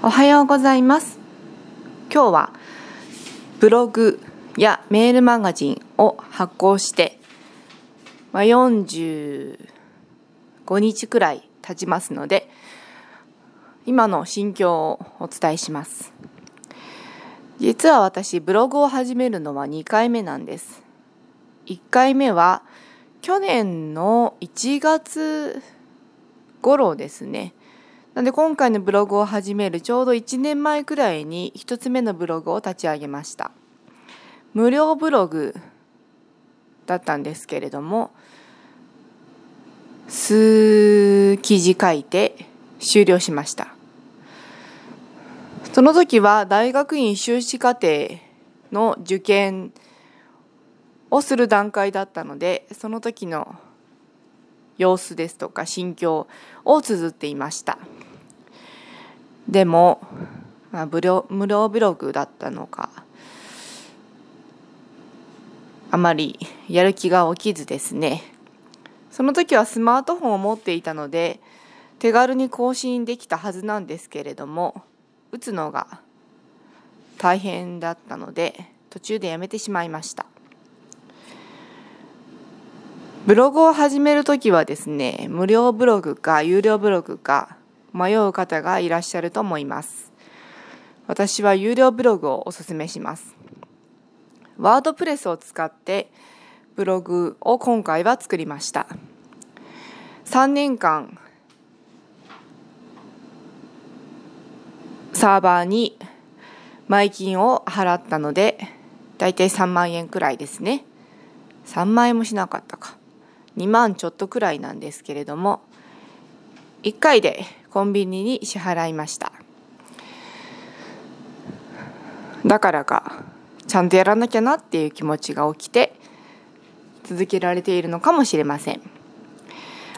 おはようございます。今日はブログやメールマガジンを発行して、まあ、45日くらい経ちますので今の心境をお伝えします。実は私ブログを始めるのは2回目なんです。1回目は去年の1月頃ですね。なんで今回のブログを始めるちょうど1年前くらいに1つ目のブログを立ち上げました。無料ブログだったんですけれども数記事書いて終了しました。その時は大学院修士課程の受験をする段階だったのでその時の様子ですとか心境を綴っていました。でも、まあ、無料無料ブログだったのかあまりやる気が起きずですね。その時はスマートフォンを持っていたので手軽に更新できたはずなんですけれども打つのが大変だったので途中でやめてしまいました。ブログを始める時はですね無料ブログか有料ブログか迷う方がいらっしゃると思います。私は有料ブログをおすすめします。ワードプレスを使ってブログを今回は作りました。3年間サーバーに前金を払ったのでだいたい3万円くらいですね。3万円もしなかったか。2万ちょっとくらいなんですけれども1回でコンビニに支払いました。だからかちゃんとやらなきゃなっていう気持ちが起きて続けられているのかもしれません。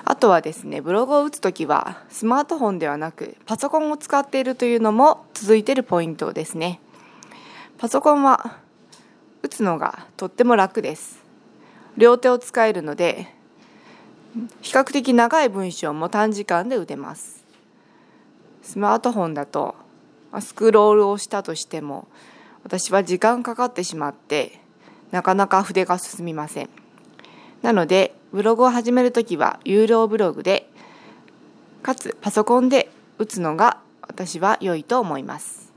あとはですねブログを打つ時はスマートフォンではなくパソコンを使っているというのも続いているポイントですね。パソコンは打つのがとっても楽です。両手を使えるので比較的長い文章も短時間で打てます。スマートフォンだとスクロールをしたとしても私は時間かかってしまってなかなか筆が進みません。なのでブログを始める時は有料ブログでかつパソコンで打つのが私は良いと思います。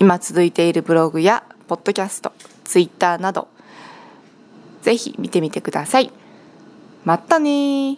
今続いているブログやポッドキャストツイッターなどぜひ見てみてください。またね